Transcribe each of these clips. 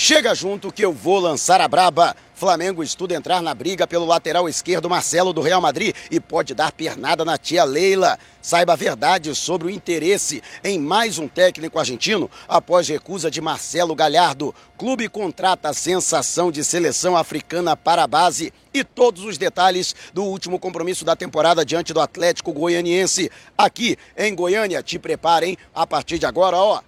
Chega junto que eu vou lançar a braba. Flamengo estuda entrar na briga pelo lateral esquerdo Marcelo do Real Madrid e pode dar pernada na tia Leila. Saiba a verdade sobre o interesse em mais um técnico argentino após recusa de Marcelo Galhardo. Clube contrata a sensação de seleção africana para a base e todos os detalhes do último compromisso da temporada diante do Atlético Goianiense. Aqui em Goiânia, te preparem a partir de agora, ó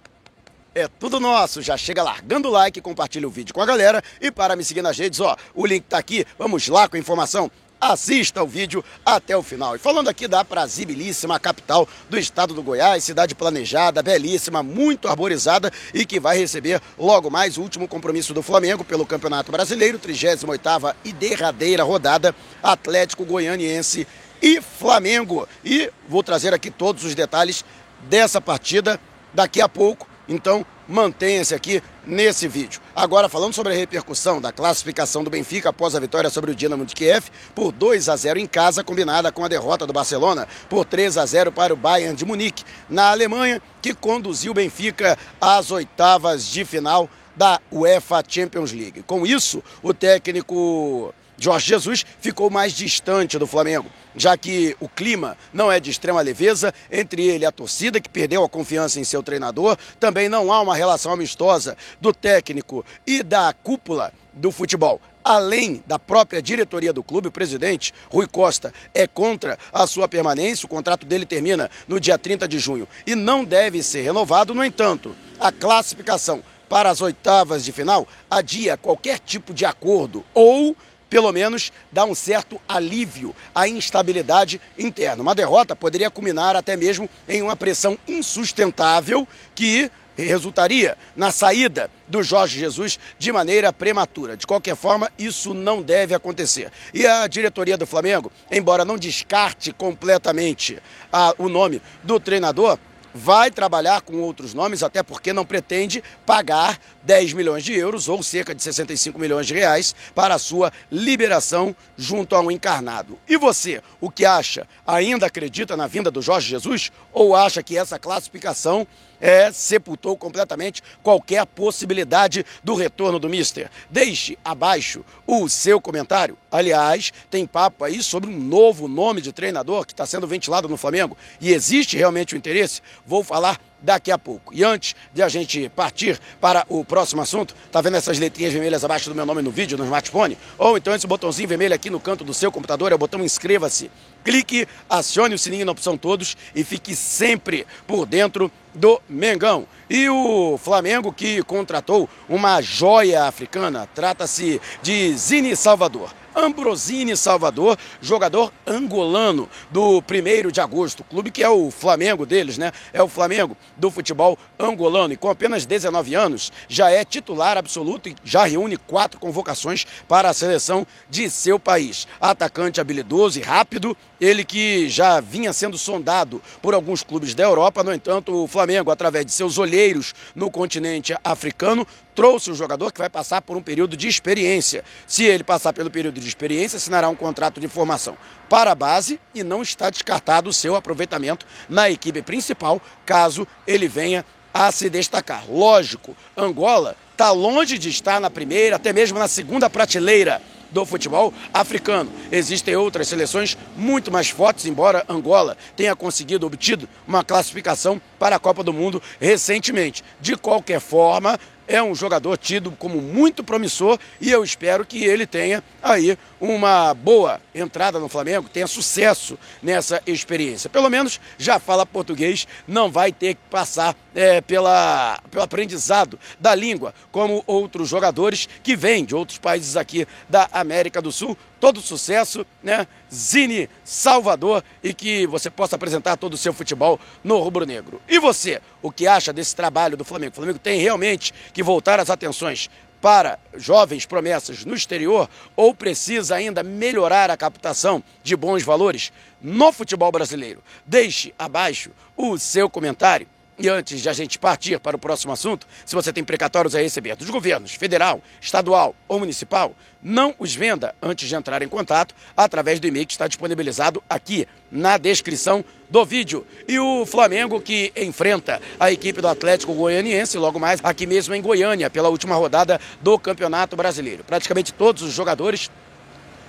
é tudo nosso. Já chega largando o like, compartilha o vídeo com a galera e para me seguir nas redes, ó, o link tá aqui. Vamos lá com a informação. Assista o vídeo até o final. E falando aqui da prazibilíssima capital do estado do Goiás, cidade planejada, belíssima, muito arborizada e que vai receber logo mais o último compromisso do Flamengo pelo Campeonato Brasileiro, 38ª e derradeira rodada, Atlético Goianiense e Flamengo. E vou trazer aqui todos os detalhes dessa partida daqui a pouco então, mantenha-se aqui nesse vídeo. Agora, falando sobre a repercussão da classificação do Benfica após a vitória sobre o Dinamo de Kiev por 2 a 0 em casa, combinada com a derrota do Barcelona por 3 a 0 para o Bayern de Munique, na Alemanha, que conduziu o Benfica às oitavas de final da UEFA Champions League. Com isso, o técnico Jorge Jesus ficou mais distante do Flamengo, já que o clima não é de extrema leveza entre ele e a torcida, que perdeu a confiança em seu treinador. Também não há uma relação amistosa do técnico e da cúpula do futebol. Além da própria diretoria do clube, o presidente Rui Costa é contra a sua permanência. O contrato dele termina no dia 30 de junho e não deve ser renovado. No entanto, a classificação para as oitavas de final adia qualquer tipo de acordo ou pelo menos dá um certo alívio à instabilidade interna. Uma derrota poderia culminar até mesmo em uma pressão insustentável que resultaria na saída do Jorge Jesus de maneira prematura. De qualquer forma, isso não deve acontecer. E a diretoria do Flamengo, embora não descarte completamente a, o nome do treinador, vai trabalhar com outros nomes, até porque não pretende pagar 10 milhões de euros ou cerca de 65 milhões de reais para a sua liberação junto a um encarnado. E você, o que acha? Ainda acredita na vinda do Jorge Jesus ou acha que essa classificação é, sepultou completamente qualquer possibilidade do retorno do Mister. Deixe abaixo o seu comentário. Aliás, tem papo aí sobre um novo nome de treinador que está sendo ventilado no Flamengo e existe realmente o interesse? Vou falar daqui a pouco. E antes de a gente partir para o próximo assunto, tá vendo essas letrinhas vermelhas abaixo do meu nome no vídeo, no smartphone? Ou então esse botãozinho vermelho aqui no canto do seu computador, é o botão inscreva-se. Clique, acione o sininho na opção todos e fique sempre por dentro do Mengão. E o Flamengo que contratou uma joia africana, trata-se de Zini Salvador. Ambrosini Salvador, jogador angolano do 1 de agosto, clube que é o Flamengo deles, né? É o Flamengo do futebol angolano e com apenas 19 anos já é titular absoluto e já reúne quatro convocações para a seleção de seu país. Atacante habilidoso e rápido, ele que já vinha sendo sondado por alguns clubes da Europa, no entanto, o Flamengo, através de seus olheiros no continente africano, trouxe o jogador que vai passar por um período de experiência. Se ele passar pelo período de experiência, assinará um contrato de formação para a base e não está descartado o seu aproveitamento na equipe principal, caso ele venha a se destacar. Lógico, Angola está longe de estar na primeira, até mesmo na segunda prateleira do futebol africano. Existem outras seleções muito mais fortes, embora Angola tenha conseguido obtido uma classificação para a Copa do Mundo recentemente. De qualquer forma, é um jogador tido como muito promissor e eu espero que ele tenha aí uma boa entrada no Flamengo, tenha sucesso nessa experiência. Pelo menos já fala português, não vai ter que passar é, pela, pelo aprendizado da língua, como outros jogadores que vêm de outros países aqui da América do Sul. Todo sucesso, né? Zine Salvador e que você possa apresentar todo o seu futebol no rubro-negro. E você, o que acha desse trabalho do Flamengo? O Flamengo tem realmente que voltar as atenções para jovens promessas no exterior ou precisa ainda melhorar a captação de bons valores no futebol brasileiro? Deixe abaixo o seu comentário E antes de a gente partir para o próximo assunto, se você tem precatórios a receber dos governos federal, estadual ou municipal, não os venda antes de entrar em contato através do e-mail que está disponibilizado aqui na descrição do vídeo. E o Flamengo que enfrenta a equipe do Atlético Goianiense logo mais aqui mesmo em Goiânia pela última rodada do Campeonato Brasileiro. Praticamente todos os jogadores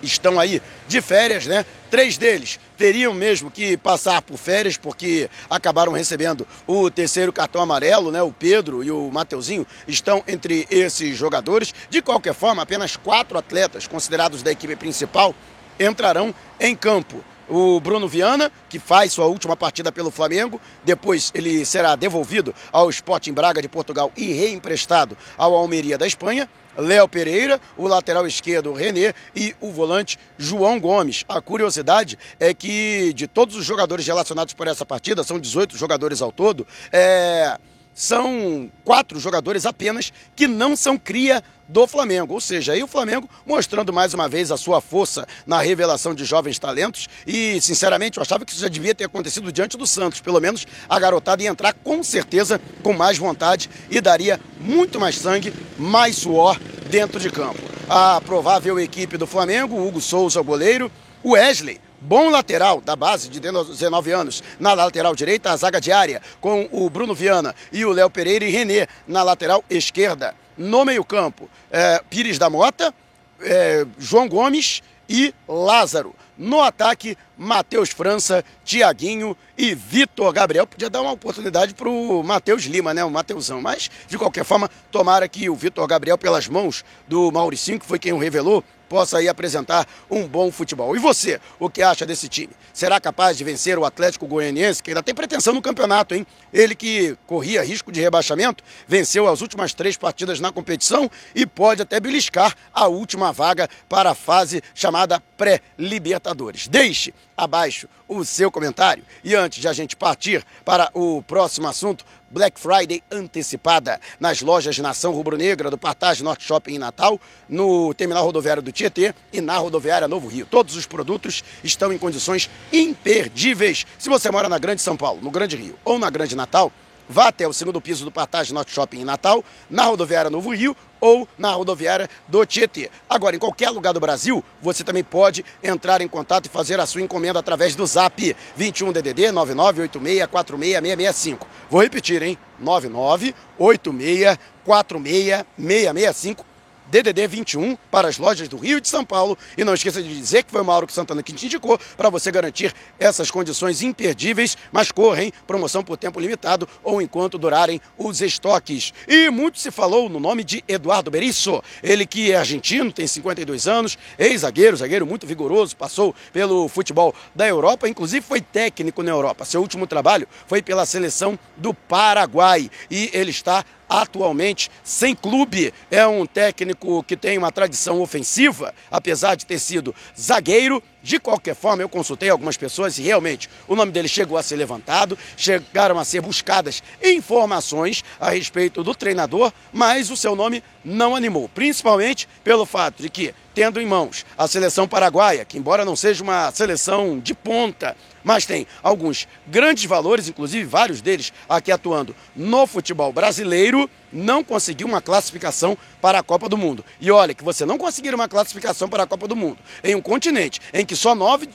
estão aí de férias, né? Três deles teriam mesmo que passar por férias porque acabaram recebendo o terceiro cartão amarelo, né? O Pedro e o Mateuzinho estão entre esses jogadores. De qualquer forma, apenas quatro atletas considerados da equipe principal entrarão em campo o Bruno Viana, que faz sua última partida pelo Flamengo. Depois ele será devolvido ao Sporting Braga de Portugal e reemprestado ao Almeria da Espanha. Léo Pereira, o lateral esquerdo René e o volante João Gomes. A curiosidade é que de todos os jogadores relacionados por essa partida, são 18 jogadores ao todo, é são quatro jogadores apenas que não são cria do Flamengo. Ou seja, aí o Flamengo mostrando mais uma vez a sua força na revelação de jovens talentos. E, sinceramente, eu achava que isso já devia ter acontecido diante do Santos. Pelo menos a garotada ia entrar com certeza com mais vontade e daria muito mais sangue, mais suor dentro de campo. A provável equipe do Flamengo, Hugo Souza, o goleiro, Wesley, bom lateral da base de 19 anos na lateral direita, a zaga diária com o Bruno Viana e o Léo Pereira e René na lateral esquerda. No meio-campo, é, Pires da Mota, é, João Gomes e Lázaro. No ataque, Matheus França, Tiaguinho e Vitor Gabriel. Podia dar uma oportunidade para o Matheus Lima, né? O Mateusão. Mas, de qualquer forma, tomara que o Vitor Gabriel, pelas mãos do Mauricinho, que foi quem o revelou, possa aí apresentar um bom futebol. E você, o que acha desse time? Será capaz de vencer o Atlético Goianiense, que ainda tem pretensão no campeonato, hein? Ele que corria risco de rebaixamento, venceu as últimas três partidas na competição e pode até beliscar a última vaga para a fase chamada pré-Libertadores. Deixe abaixo o seu comentário. E antes de a gente partir para o próximo assunto, Black Friday antecipada nas lojas Nação Rubro-Negra do Partage Norte Shopping em Natal, no terminal rodoviário do Tietê e na rodoviária Novo Rio. Todos os produtos estão em condições imperdíveis. Se você mora na Grande São Paulo, no Grande Rio ou na Grande Natal, Vá até o segundo piso do Partage Norte Shopping em Natal, na rodoviária Novo Rio ou na rodoviária do Tietê. Agora, em qualquer lugar do Brasil, você também pode entrar em contato e fazer a sua encomenda através do Zap 21 DDD 9986466665. Vou repetir, hein? 9986466665 DDD 21 para as lojas do Rio e de São Paulo. E não esqueça de dizer que foi o Mauro Santana que te indicou para você garantir essas condições imperdíveis, mas correm promoção por tempo limitado ou enquanto durarem os estoques. E muito se falou no nome de Eduardo Berisso, ele que é argentino, tem 52 anos, ex-zagueiro, zagueiro muito vigoroso, passou pelo futebol da Europa, inclusive foi técnico na Europa. Seu último trabalho foi pela seleção do Paraguai e ele está atualmente sem clube. É um técnico que tem uma tradição ofensiva, apesar de ter sido zagueiro. De qualquer forma, eu consultei algumas pessoas e realmente o nome dele chegou a ser levantado, chegaram a ser buscadas informações a respeito do treinador, mas o seu nome não animou, principalmente pelo fato de que, tendo em mãos a seleção paraguaia, que embora não seja uma seleção de ponta, mas tem alguns grandes valores, inclusive vários deles aqui atuando no futebol brasileiro, não conseguiu uma classificação para a Copa do Mundo. E olha que você não conseguir uma classificação para a Copa do Mundo em um continente em que só nove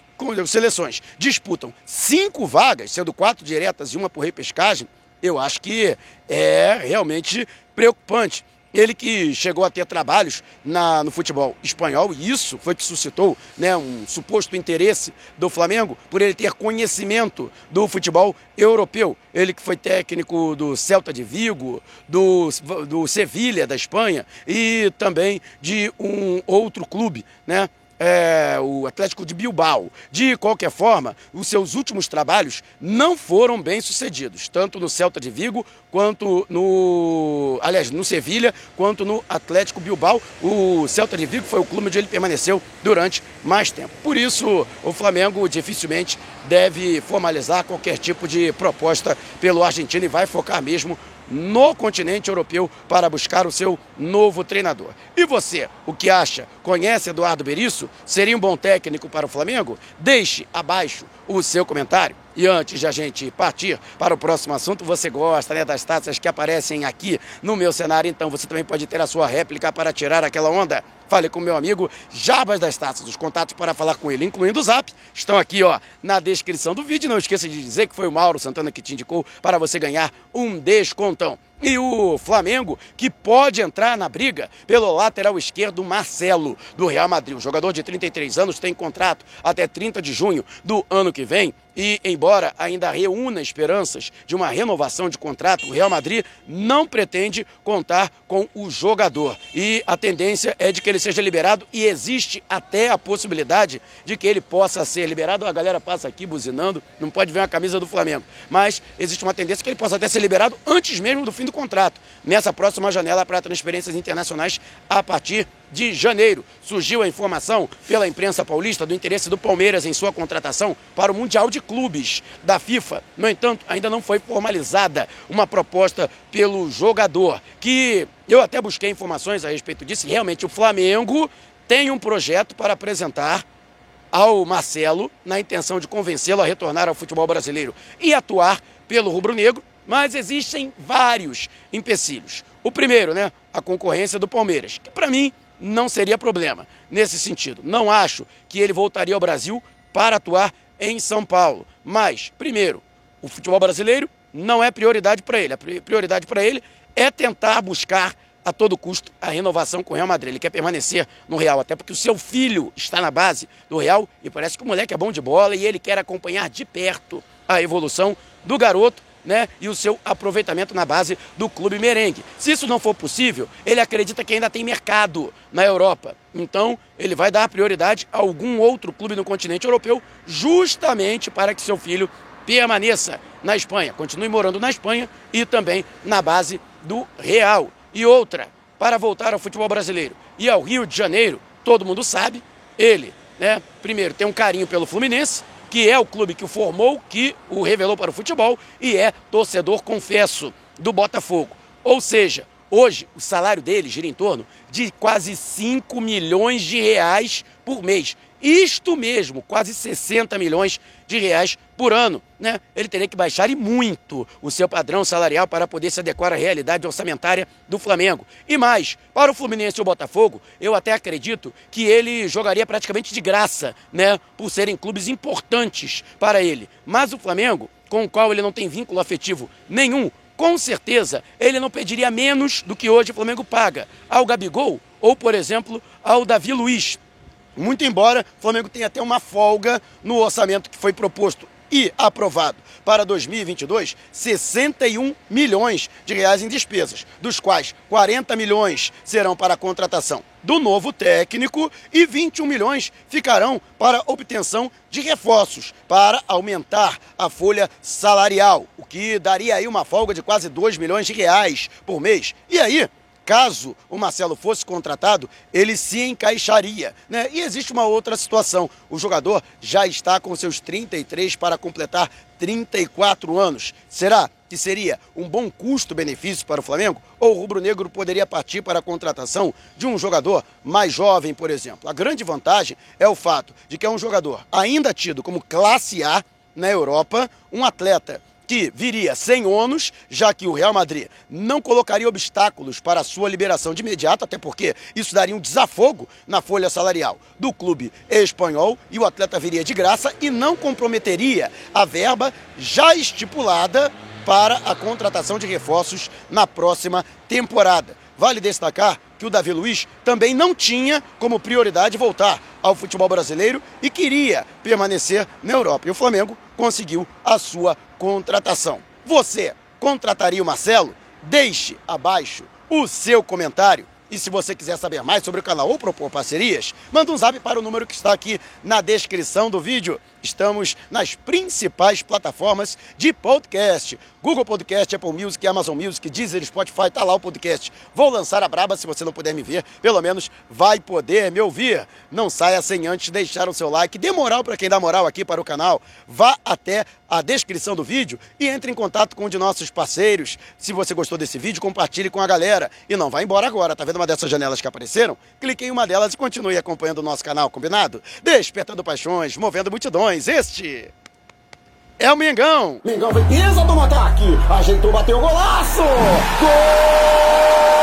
seleções disputam cinco vagas, sendo quatro diretas e uma por repescagem, eu acho que é realmente preocupante. Ele que chegou a ter trabalhos na, no futebol espanhol, e isso foi que suscitou né, um suposto interesse do Flamengo por ele ter conhecimento do futebol europeu. Ele que foi técnico do Celta de Vigo, do, do Sevilha da Espanha e também de um outro clube, né? É, o Atlético de Bilbao. De qualquer forma, os seus últimos trabalhos não foram bem sucedidos, tanto no Celta de Vigo quanto no, aliás, no Sevilha, quanto no Atlético Bilbao. O Celta de Vigo foi o clube onde ele permaneceu durante mais tempo. Por isso, o Flamengo dificilmente deve formalizar qualquer tipo de proposta pelo argentino e vai focar mesmo no continente europeu para buscar o seu novo treinador. E você, o que acha? Conhece Eduardo Berizzo? Seria um bom técnico para o Flamengo? Deixe abaixo o seu comentário. E antes de a gente partir para o próximo assunto, você gosta né, das taças que aparecem aqui no meu cenário, então você também pode ter a sua réplica para tirar aquela onda. Fale com meu amigo Jabas das Taças. Os contatos para falar com ele, incluindo o zap, estão aqui ó, na descrição do vídeo. Não esqueça de dizer que foi o Mauro Santana que te indicou para você ganhar um descontão. E o Flamengo, que pode entrar na briga pelo lateral esquerdo Marcelo, do Real Madrid. O jogador de 33 anos tem contrato até 30 de junho do ano que vem. E, embora ainda reúna esperanças de uma renovação de contrato, o Real Madrid não pretende contar com o jogador. E a tendência é de que ele seja liberado e existe até a possibilidade de que ele possa ser liberado. A galera passa aqui buzinando, não pode ver uma camisa do Flamengo. Mas existe uma tendência que ele possa até ser liberado antes mesmo do fim do contrato, nessa próxima janela para transferências internacionais a partir de janeiro. Surgiu a informação pela imprensa paulista do interesse do Palmeiras em sua contratação para o Mundial de Clubes da FIFA. No entanto, ainda não foi formalizada uma proposta pelo jogador, que eu até busquei informações a respeito disso. Realmente, o Flamengo tem um projeto para apresentar ao Marcelo na intenção de convencê-lo a retornar ao futebol brasileiro e atuar pelo rubro-negro, mas existem vários empecilhos. O primeiro, né, a concorrência do Palmeiras, que para mim não seria problema nesse sentido. Não acho que ele voltaria ao Brasil para atuar em São Paulo. Mas, primeiro, o futebol brasileiro não é prioridade para ele. A prioridade para ele é tentar buscar a todo custo a renovação com o Real Madrid. Ele quer permanecer no Real, até porque o seu filho está na base do Real e parece que o moleque é bom de bola e ele quer acompanhar de perto a evolução do garoto né, e o seu aproveitamento na base do clube merengue. Se isso não for possível, ele acredita que ainda tem mercado na Europa. Então, ele vai dar prioridade a algum outro clube no continente europeu, justamente para que seu filho permaneça na Espanha, continue morando na Espanha e também na base do Real. E outra, para voltar ao futebol brasileiro e ao Rio de Janeiro, todo mundo sabe, ele, né, primeiro tem um carinho pelo Fluminense, que é o clube que o formou, que o revelou para o futebol e é torcedor, confesso, do Botafogo. Ou seja, hoje o salário dele gira em torno de quase 5 milhões de reais por mês. Isto mesmo, quase 60 milhões de reais por ano. Né? Ele teria que baixar e muito o seu padrão salarial para poder se adequar à realidade orçamentária do Flamengo. E mais, para o Fluminense e o Botafogo, eu até acredito que ele jogaria praticamente de graça, né? por serem clubes importantes para ele. Mas o Flamengo, com o qual ele não tem vínculo afetivo nenhum, com certeza ele não pediria menos do que hoje o Flamengo paga ao Gabigol ou, por exemplo, ao Davi Luiz muito embora o Flamengo tenha até uma folga no orçamento que foi proposto e aprovado para 2022 61 milhões de reais em despesas, dos quais 40 milhões serão para a contratação do novo técnico e 21 milhões ficarão para obtenção de reforços para aumentar a folha salarial, o que daria aí uma folga de quase 2 milhões de reais por mês. E aí, caso o Marcelo fosse contratado, ele se encaixaria. Né? E existe uma outra situação: o jogador já está com seus 33 para completar 34 anos. Será que seria um bom custo-benefício para o Flamengo? Ou o rubro-negro poderia partir para a contratação de um jogador mais jovem, por exemplo? A grande vantagem é o fato de que é um jogador ainda tido como classe A na Europa, um atleta que viria sem ônus, já que o Real Madrid não colocaria obstáculos para a sua liberação de imediato, até porque isso daria um desafogo na folha salarial do clube espanhol e o atleta viria de graça e não comprometeria a verba já estipulada para a contratação de reforços na próxima temporada. Vale destacar que o Davi Luiz também não tinha como prioridade voltar ao futebol brasileiro e queria permanecer na Europa. E o Flamengo conseguiu a sua contratação. Você contrataria o Marcelo? Deixe abaixo o seu comentário E se você quiser saber mais sobre o canal ou propor parcerias, manda um zap para o número que está aqui na descrição do vídeo. Estamos nas principais plataformas de podcast. Google Podcast, Apple Music, Amazon Music, Deezer, Spotify, tá lá o podcast. Vou lançar a braba, se você não puder me ver, pelo menos vai poder me ouvir. Não saia sem antes deixar o seu like, dê moral para quem dá moral aqui para o canal. Vá até a descrição do vídeo e entre em contato com um de nossos parceiros. Se você gostou desse vídeo, compartilhe com a galera. E não vá embora agora, tá vendo uma dessas janelas que apareceram? Clique em uma delas e continue acompanhando o nosso canal, combinado? Despertando paixões, movendo multidões este é o Mengão. Mengão vem pesa do ataque. Ajeitou, bateu o golaço. Gol!